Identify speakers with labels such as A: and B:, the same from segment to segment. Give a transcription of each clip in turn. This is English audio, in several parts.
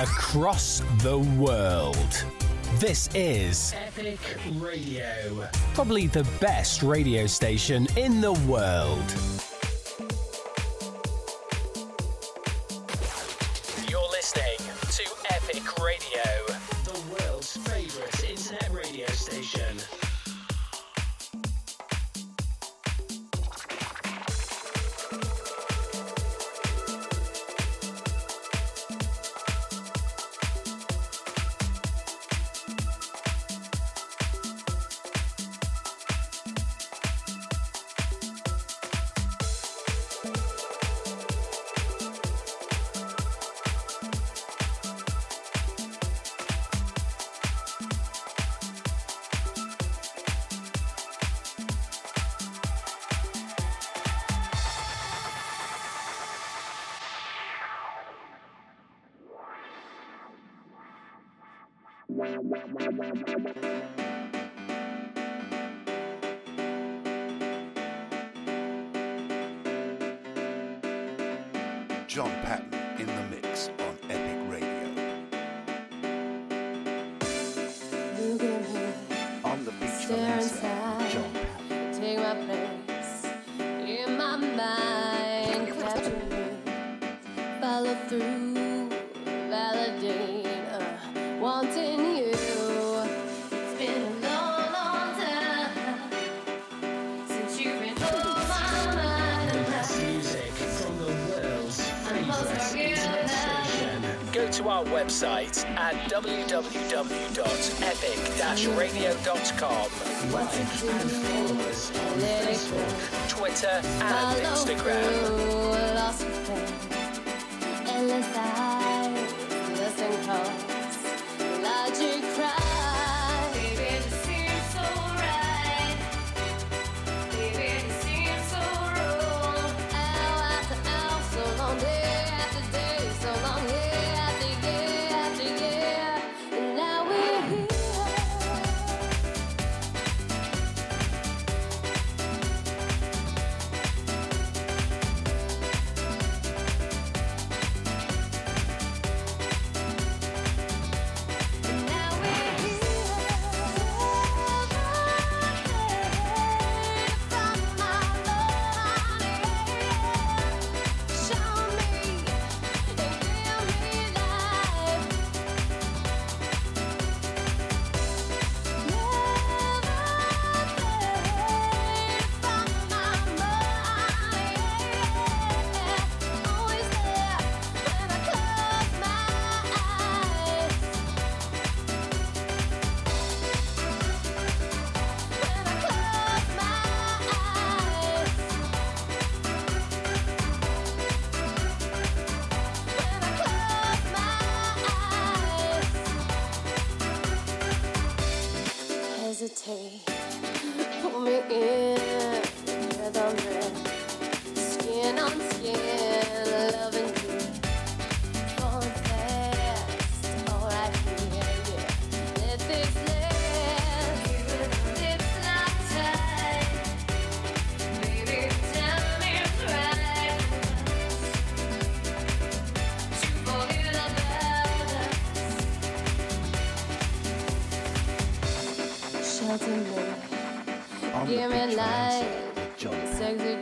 A: across the world. This is
B: Epic Radio.
A: Probably the best radio station in the world. tonight. Give me light, sexy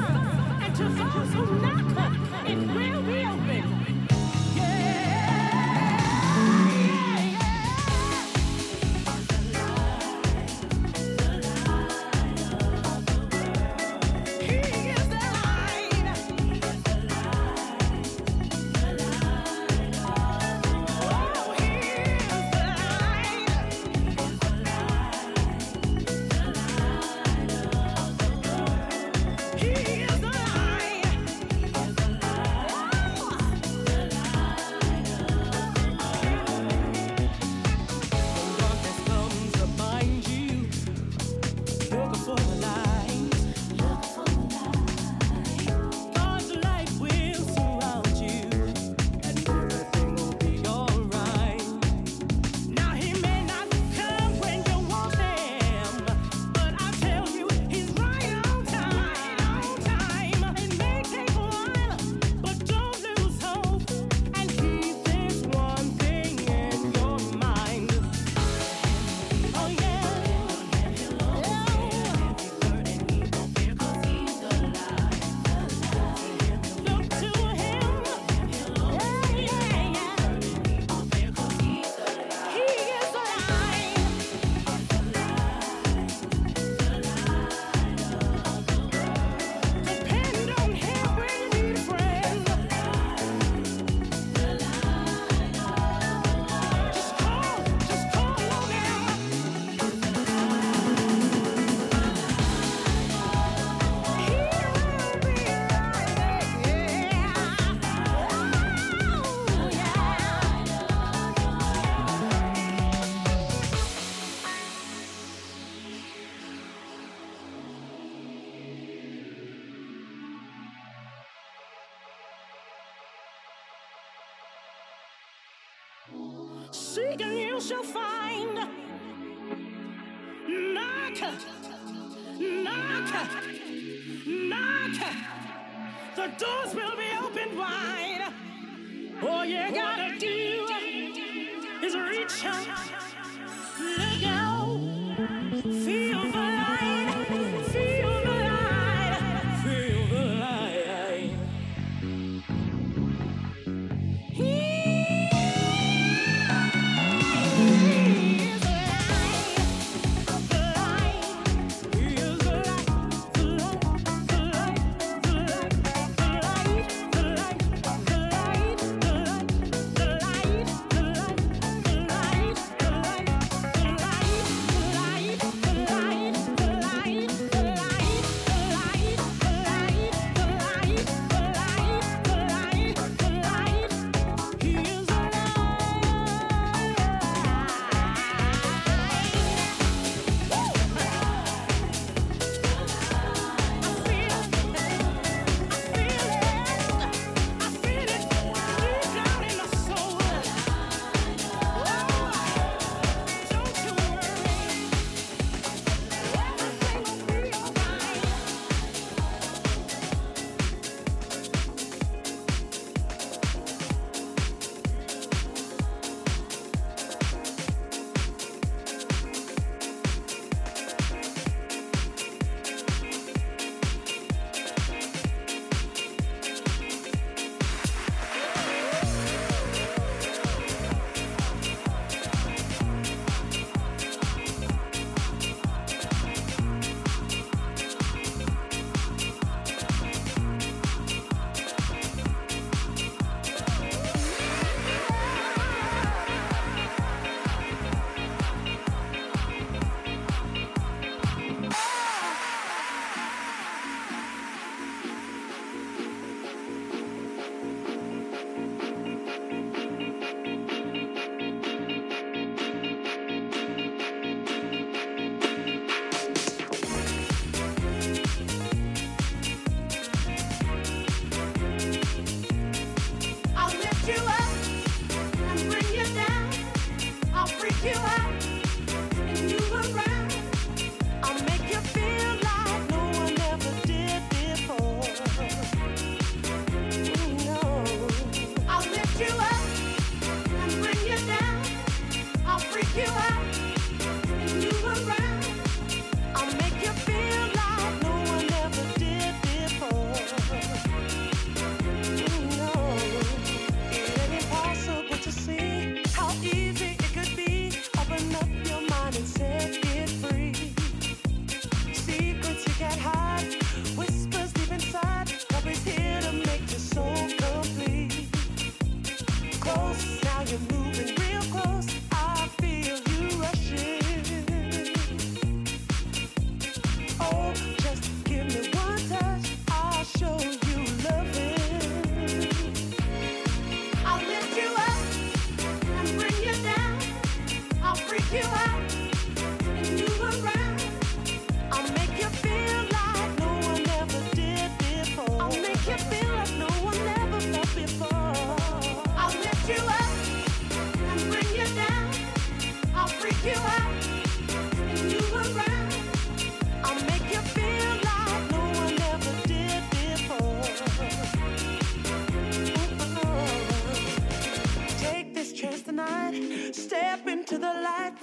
C: to those who knock, be open.
D: shall find. Knock, knock, knock. The doors will be opened wide. All you gotta do is reach out, look out, feel.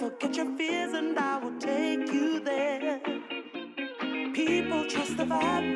D: forget your fears and I will take you there. People trust the vibe.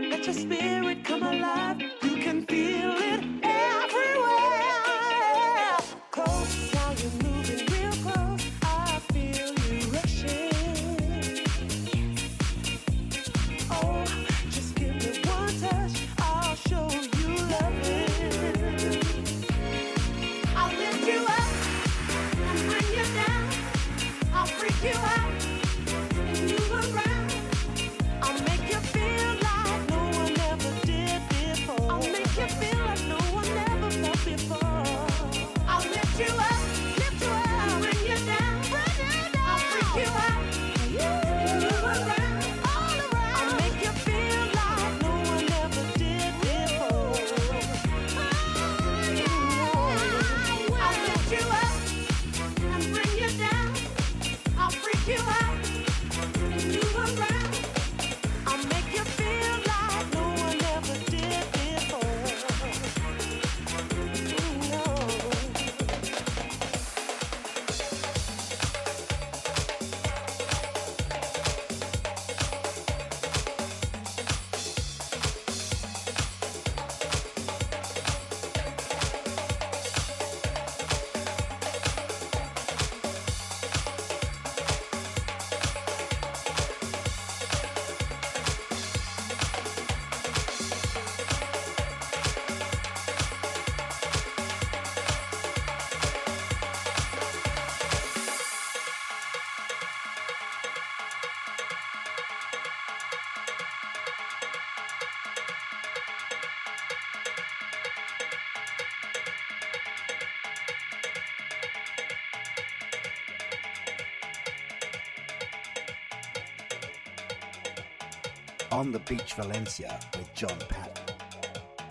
E: On the Beach Valencia with John Patton.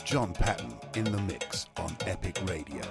E: John Patton in the mix on Epic Radio.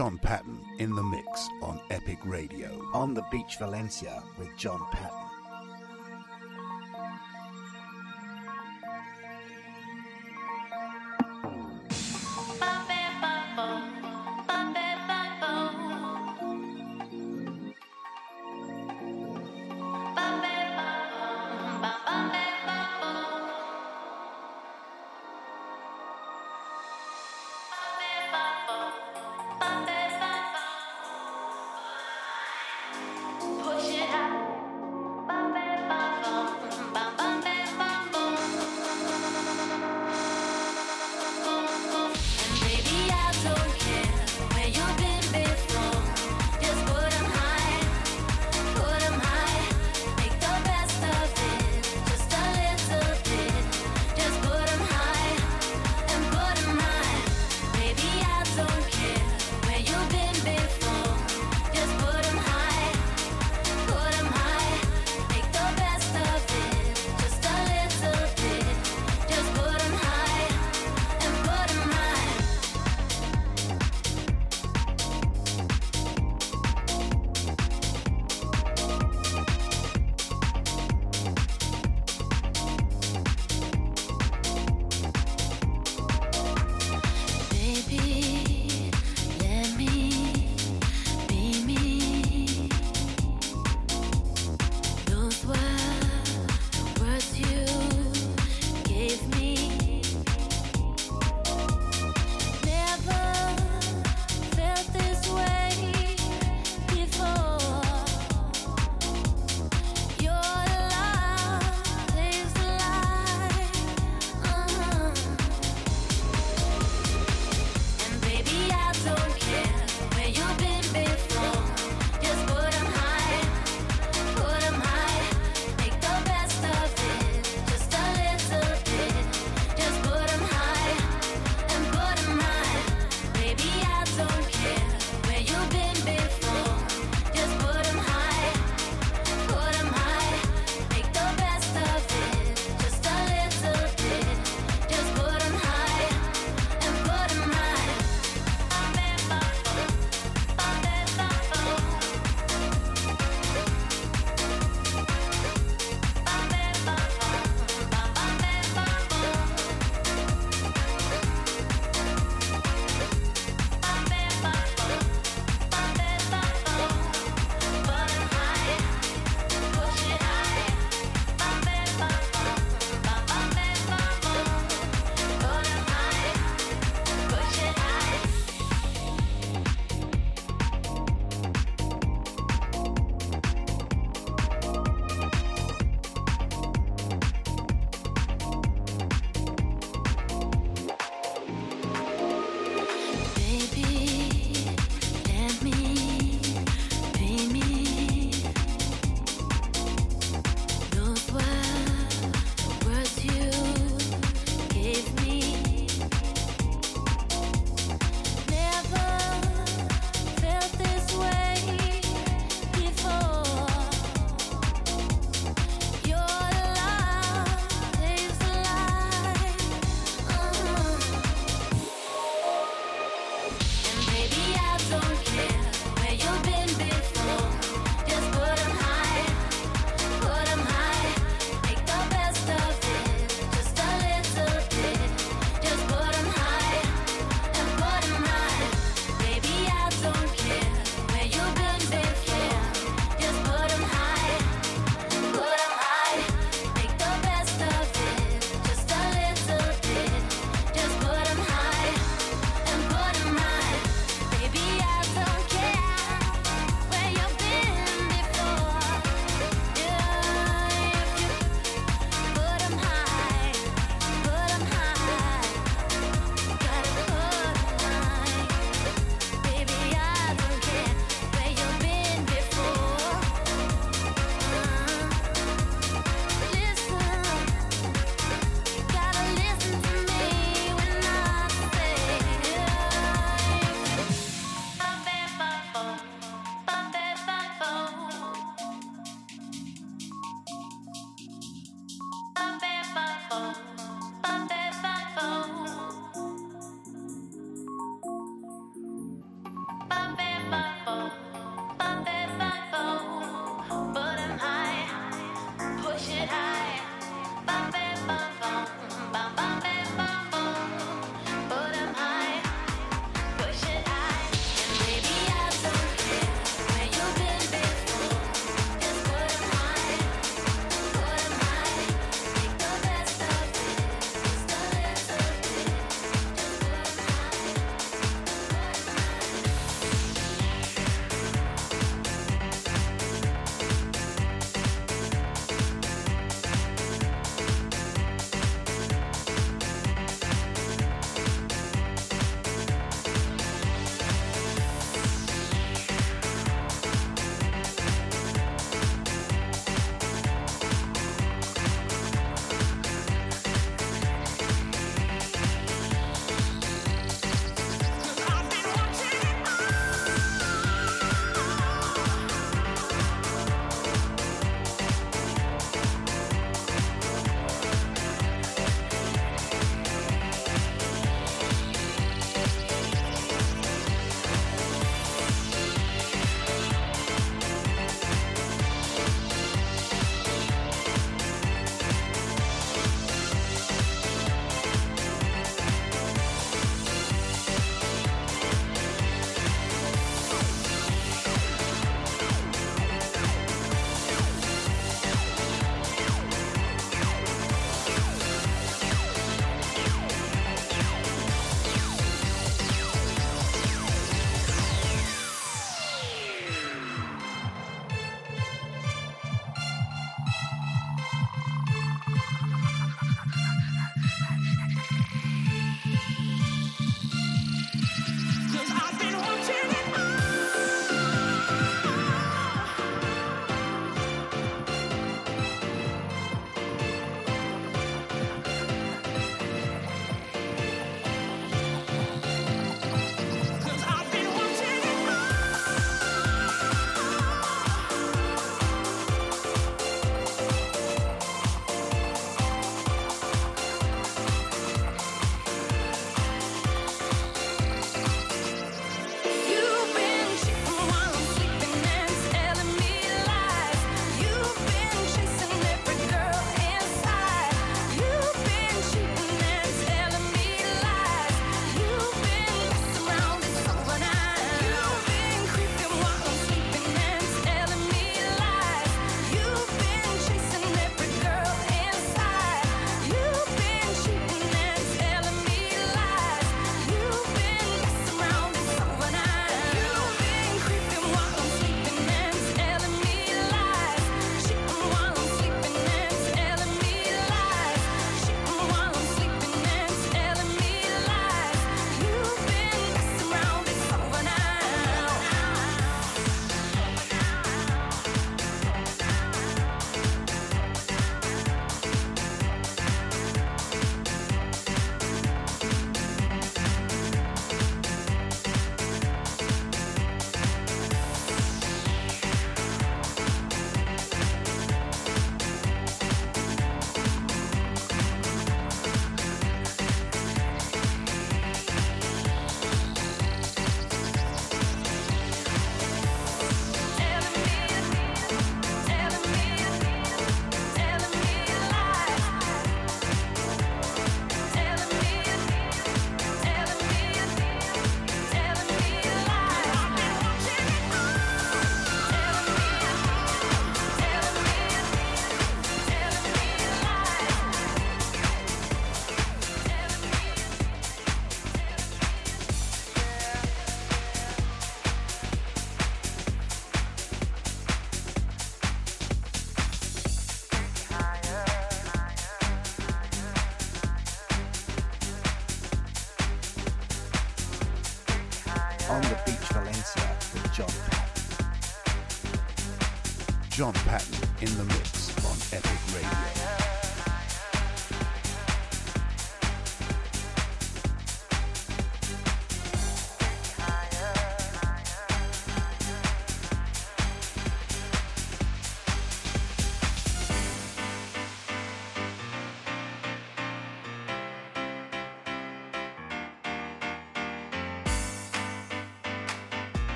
E: John Patton in the mix on Epic Radio. On the Beach Valencia with John Patton.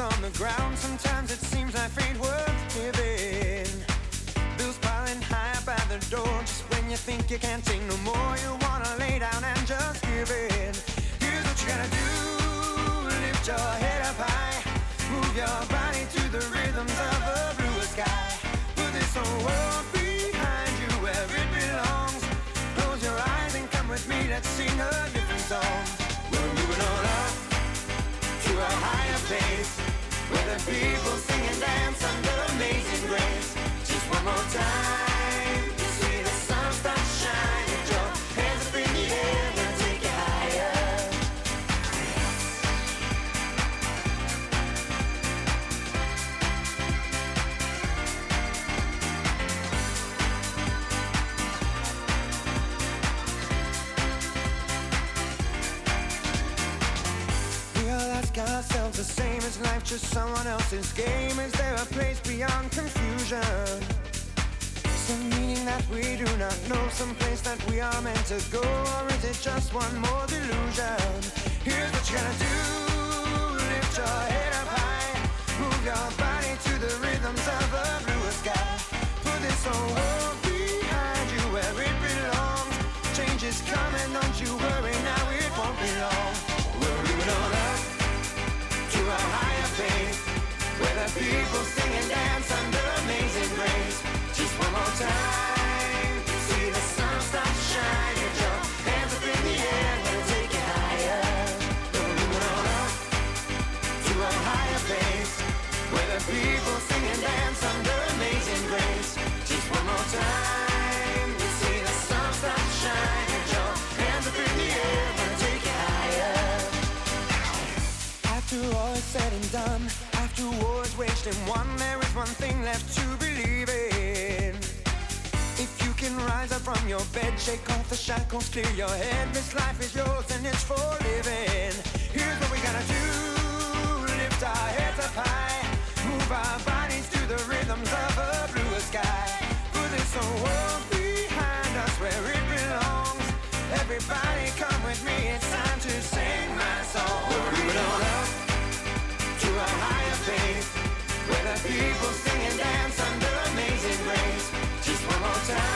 E: on the ground.
F: Just meant to go, or is it just one more delusion? Here's what you gotta do: lift your head up high, move your body to the rhythms of a bluer sky. Put this whole world behind you where it belongs. Change is coming, don't you worry now, it won't be long. We'll leave it all up to a higher pace, where the people sing and dance under amazing grace. Just one more time, people sing and dance under amazing grace. Just one more time, you see the sun start to shine, get your hands up in the air, we'll take you higher. After all is said and done, after war is waged and won, there is one thing left to believe in. If you can rise up from your bed, shake off the shackles, clear your head. This life is yours and it's for living. Here's what we gotta do: our bodies to the rhythms of a bluer sky. Put this whole world behind us where it belongs. Everybody, come with me. It's time to sing my song. We'll move it on to a higher pace where the people sing and dance under amazing grace. Just one more time,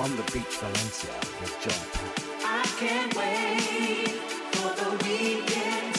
G: on the beach Valencia with John Pat.
H: I can't wait for the weekend.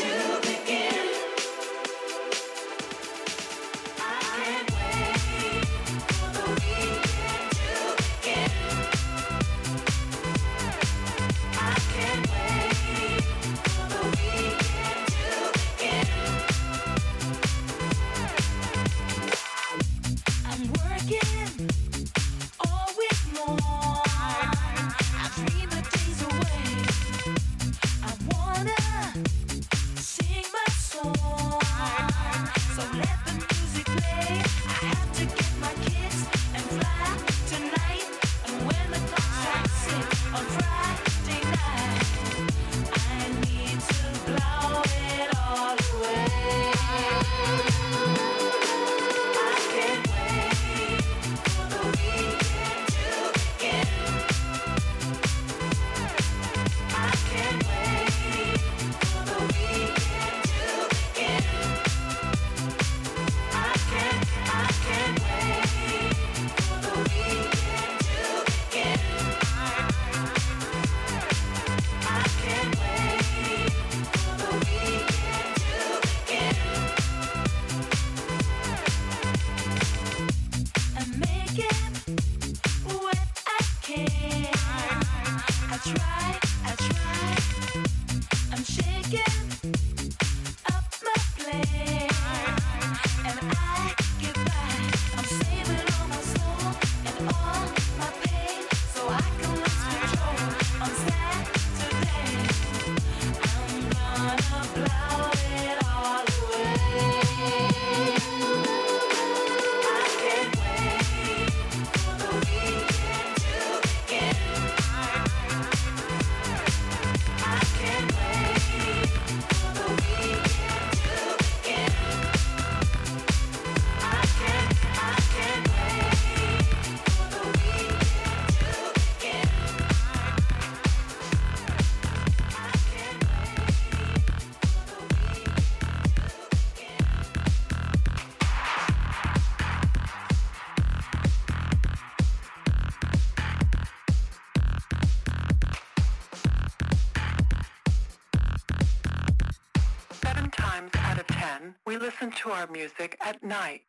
H: to
I: our music at night.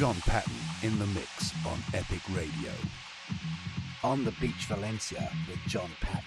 G: John
E: Patton in the mix on Epic Radio. On the Beach Valencia with John Patton.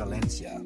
E: Valencia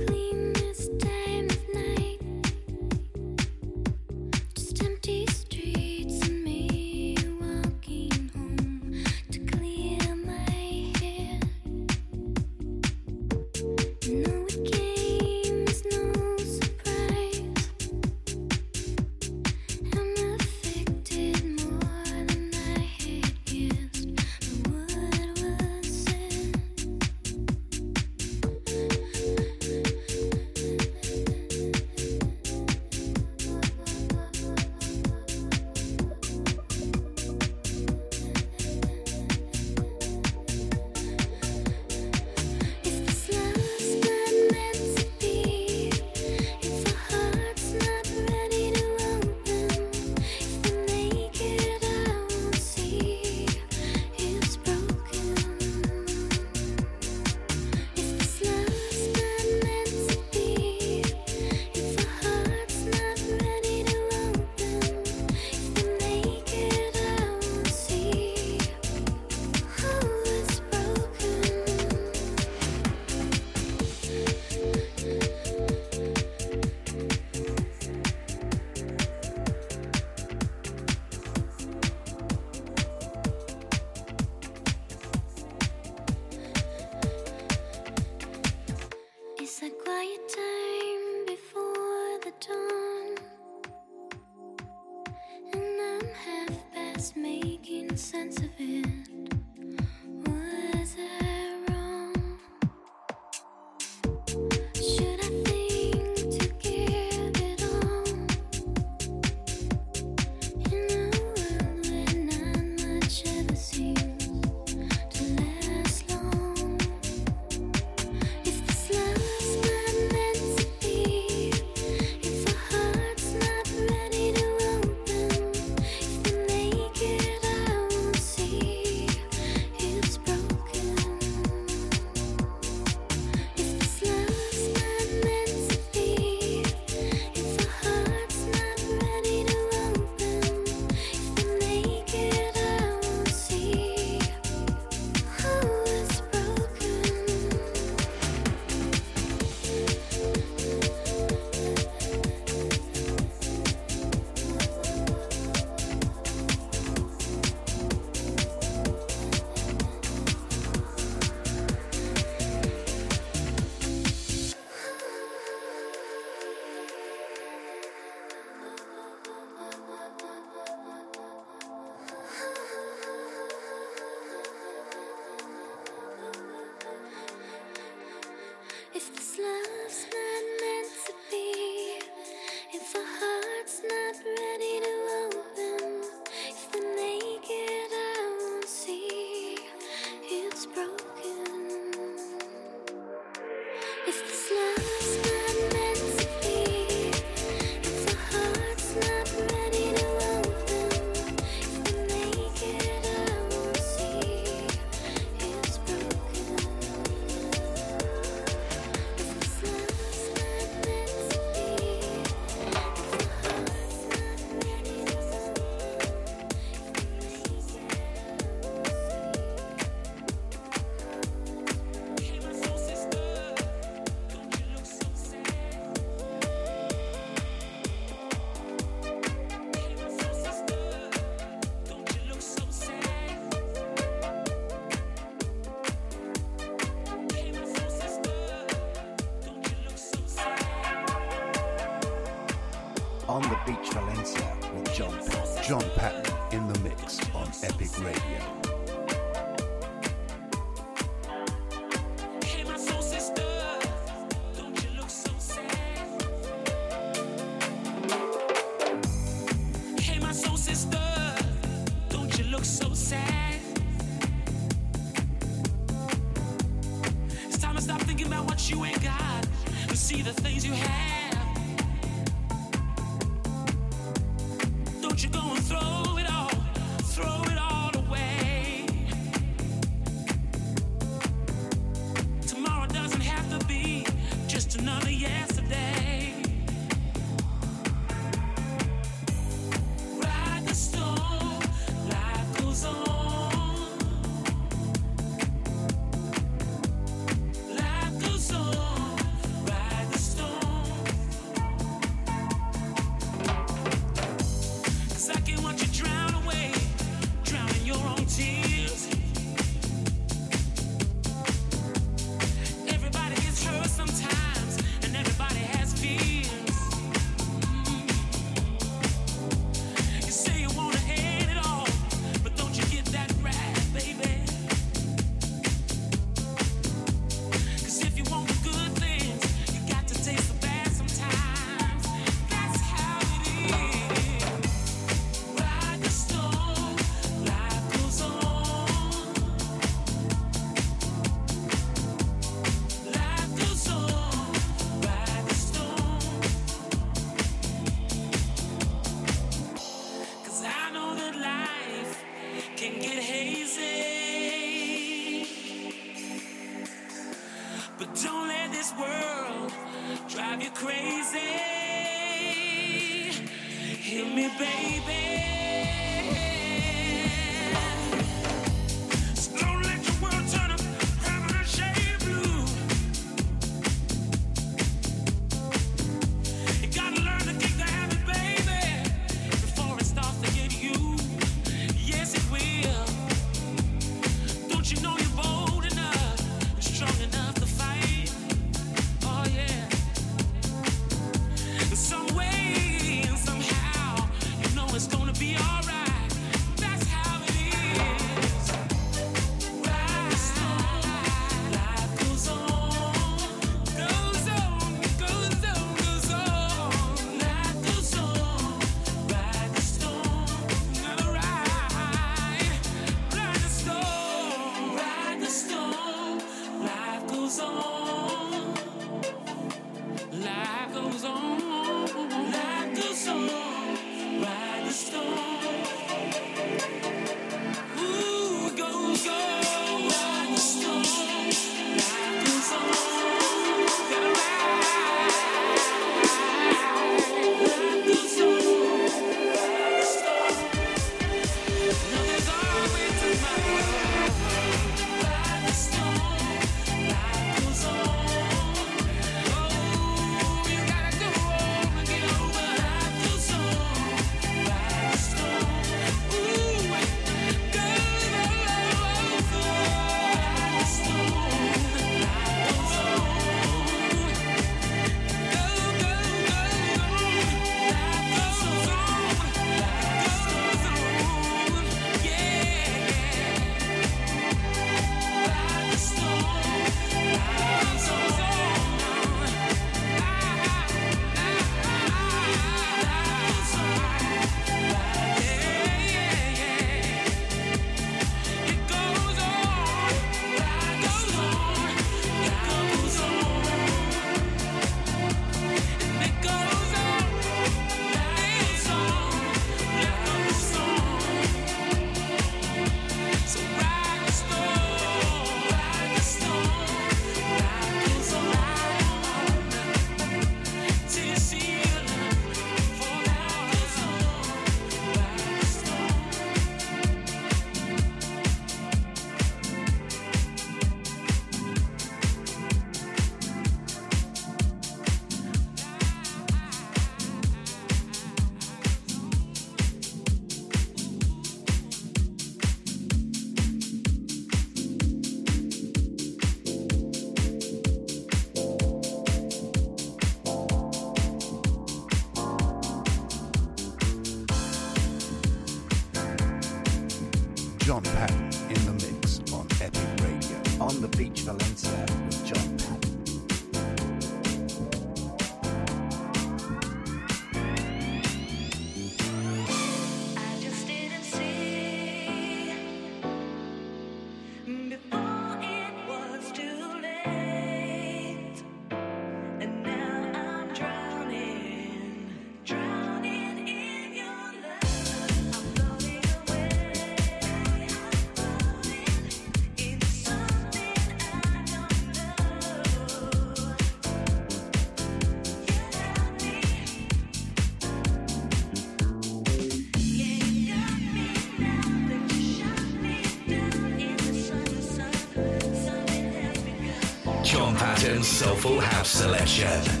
H: Soulful House Selection.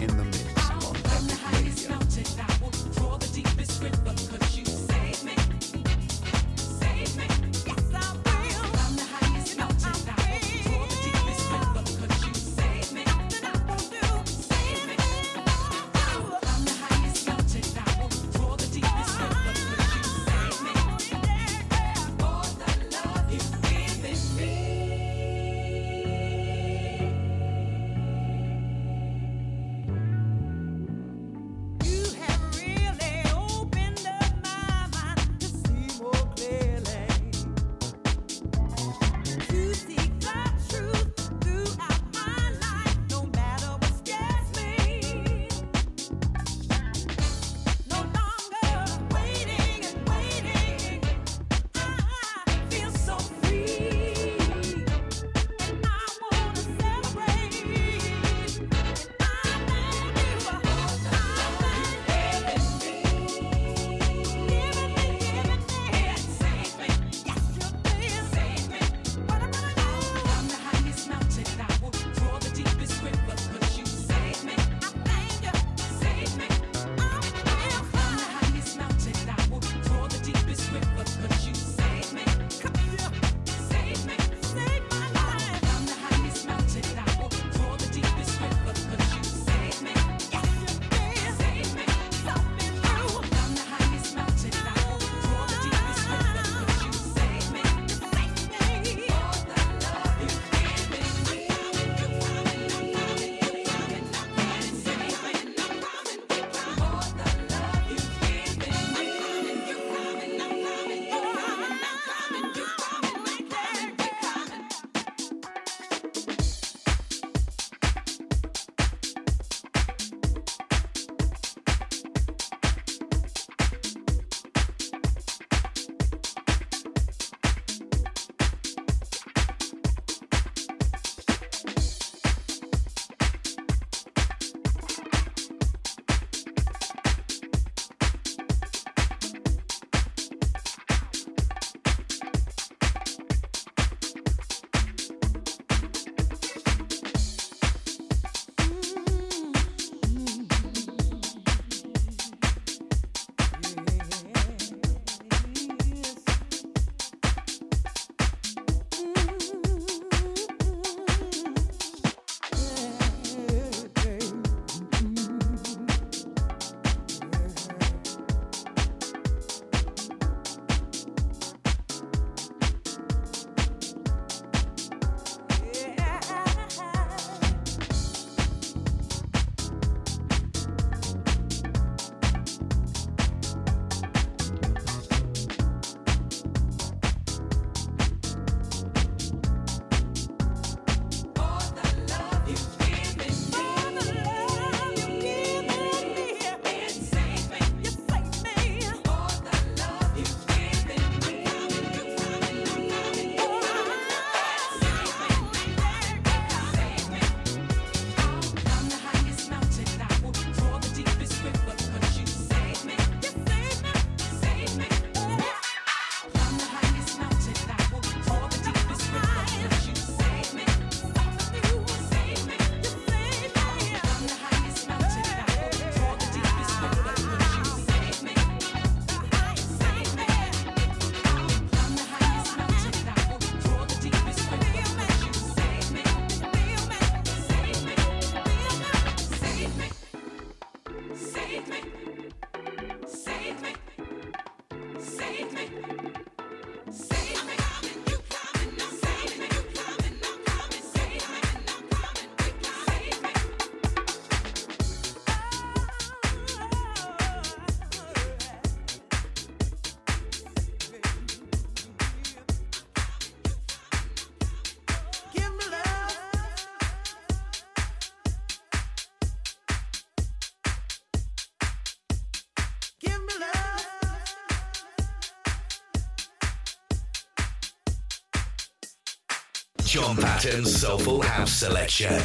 J: In the
D: mix John Patton's Soulful House Selection.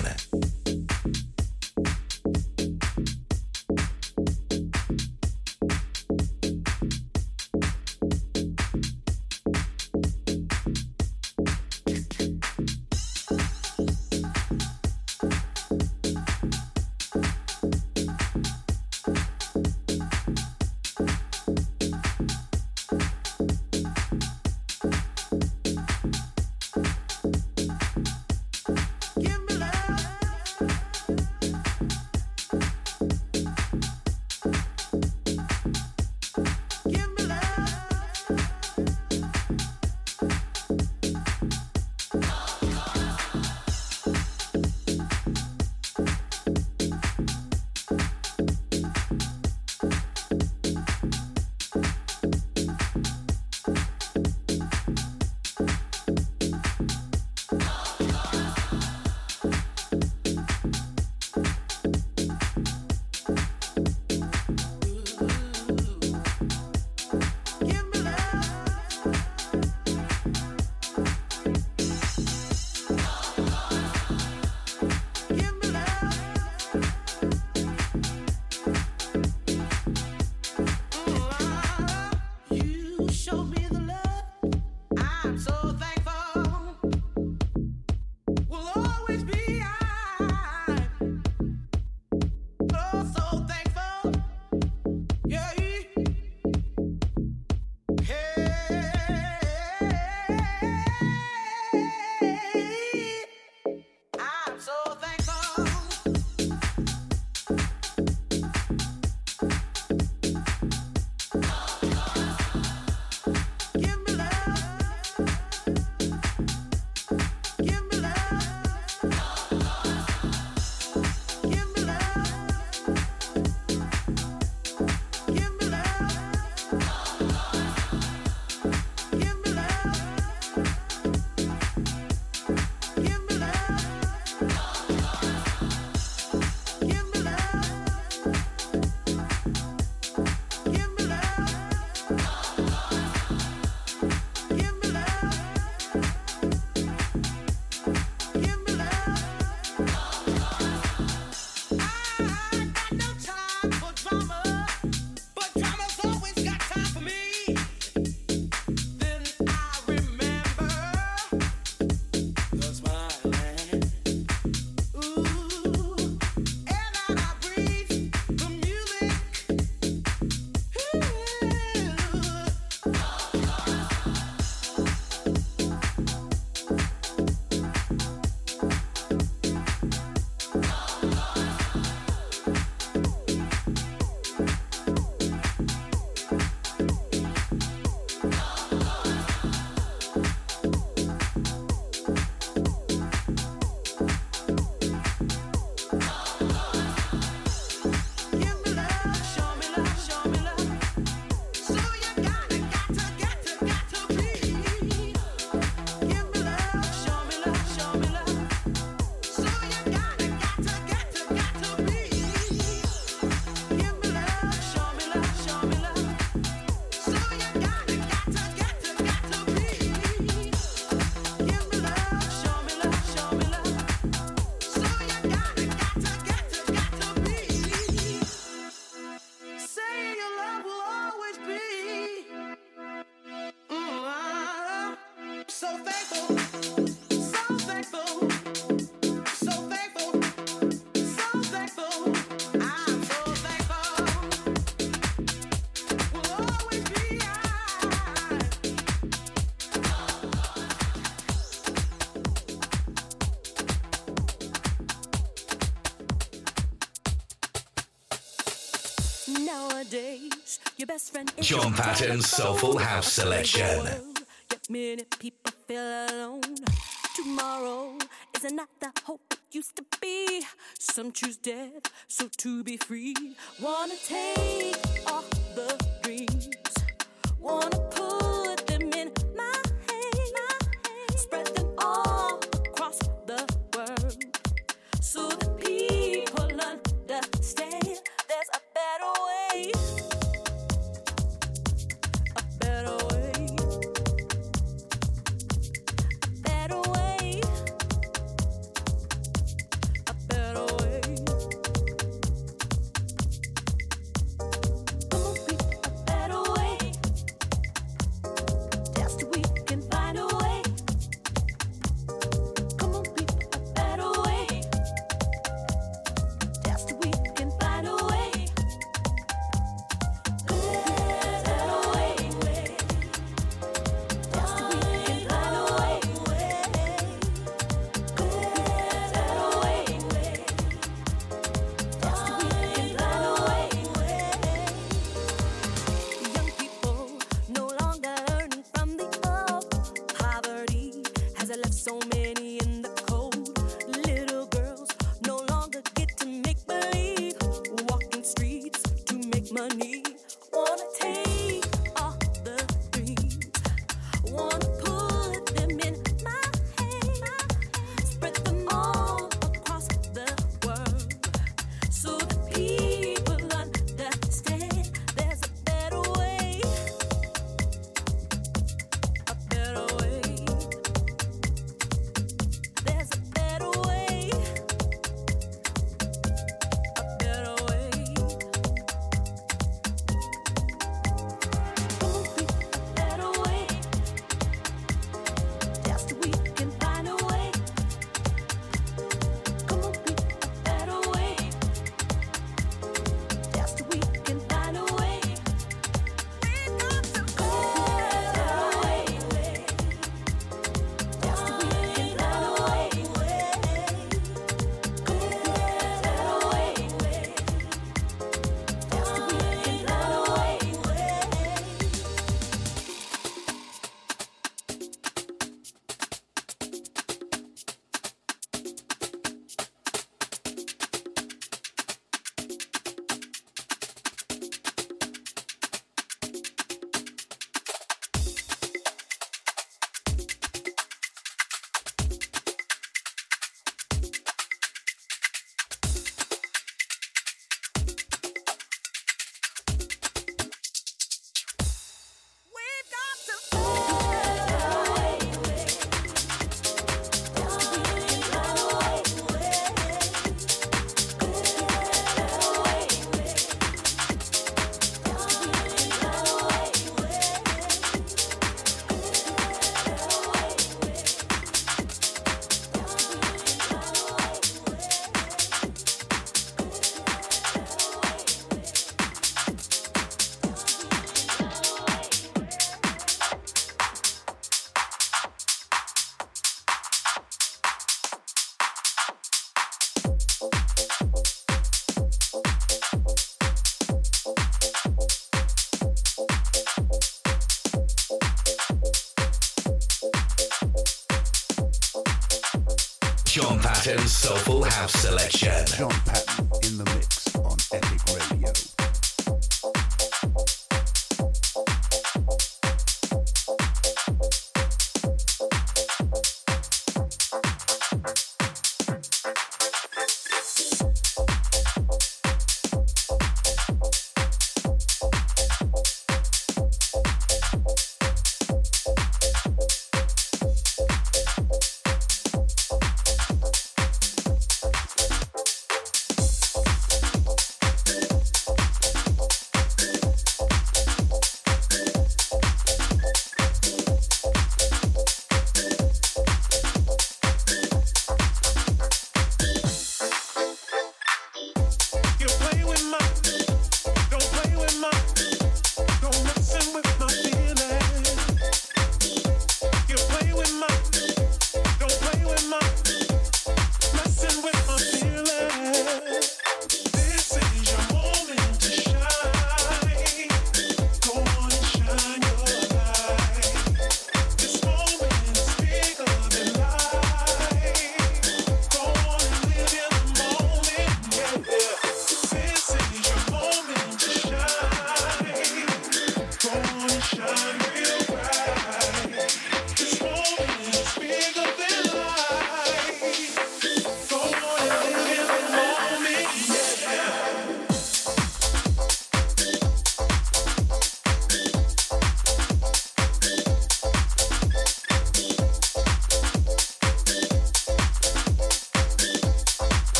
D: John Patton's Soulful House Selection.
H: Yet many people feel alone. Tomorrow is not the hope it used to be. Some choose death, so to be free. Wanna take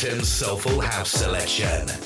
B: Patton's Soulful House Selection.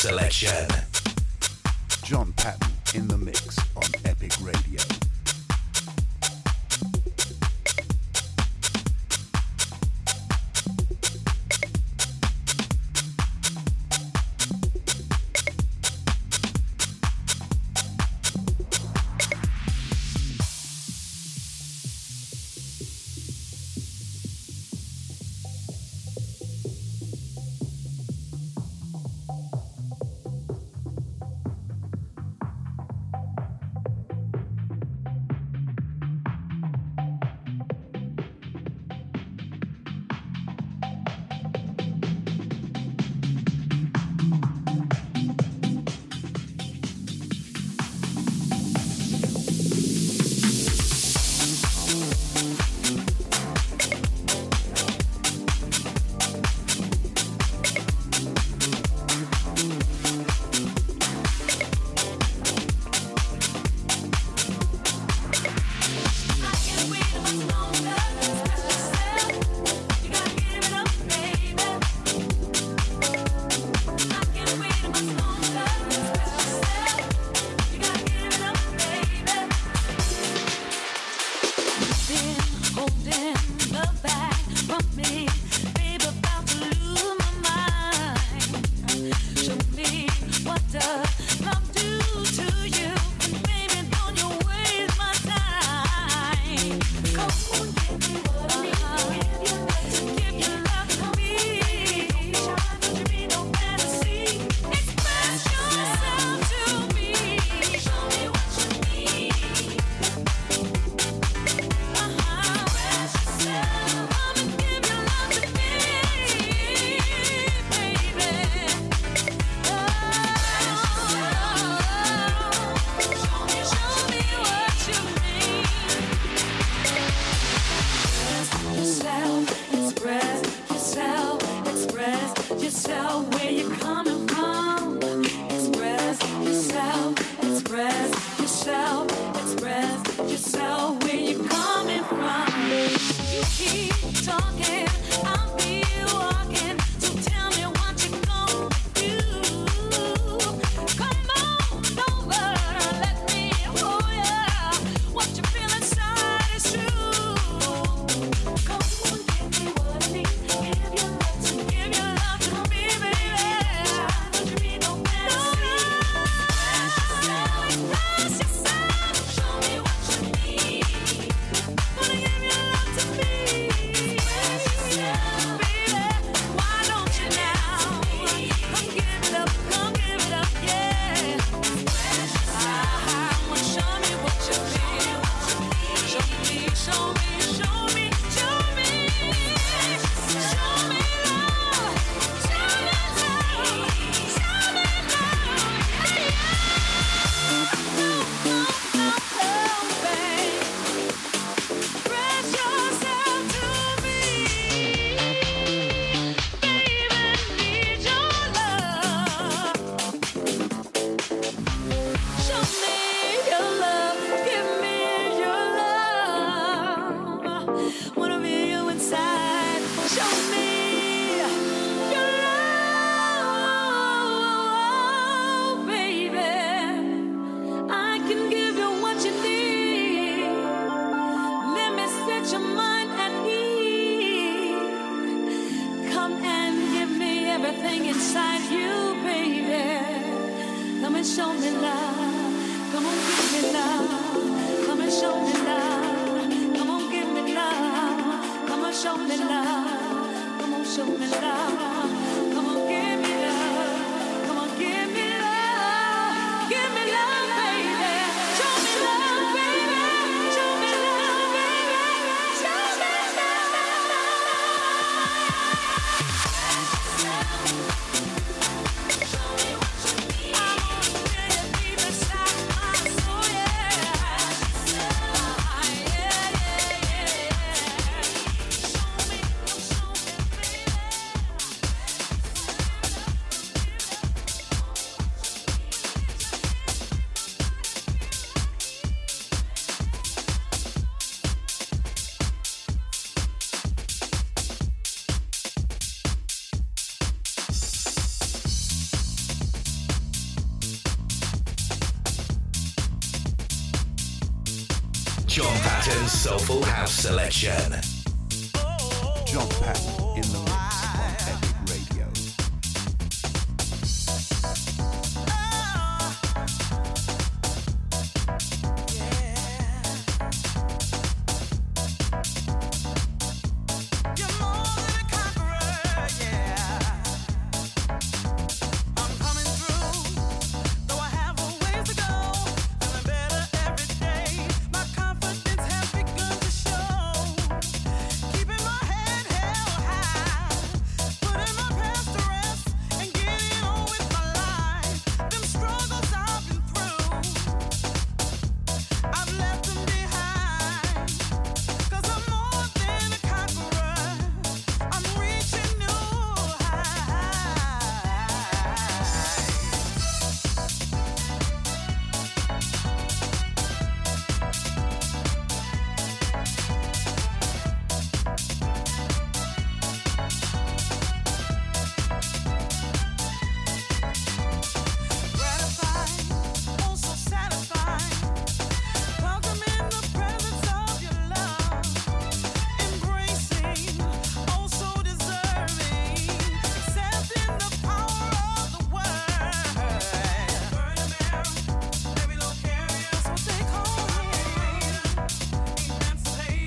H: Selection.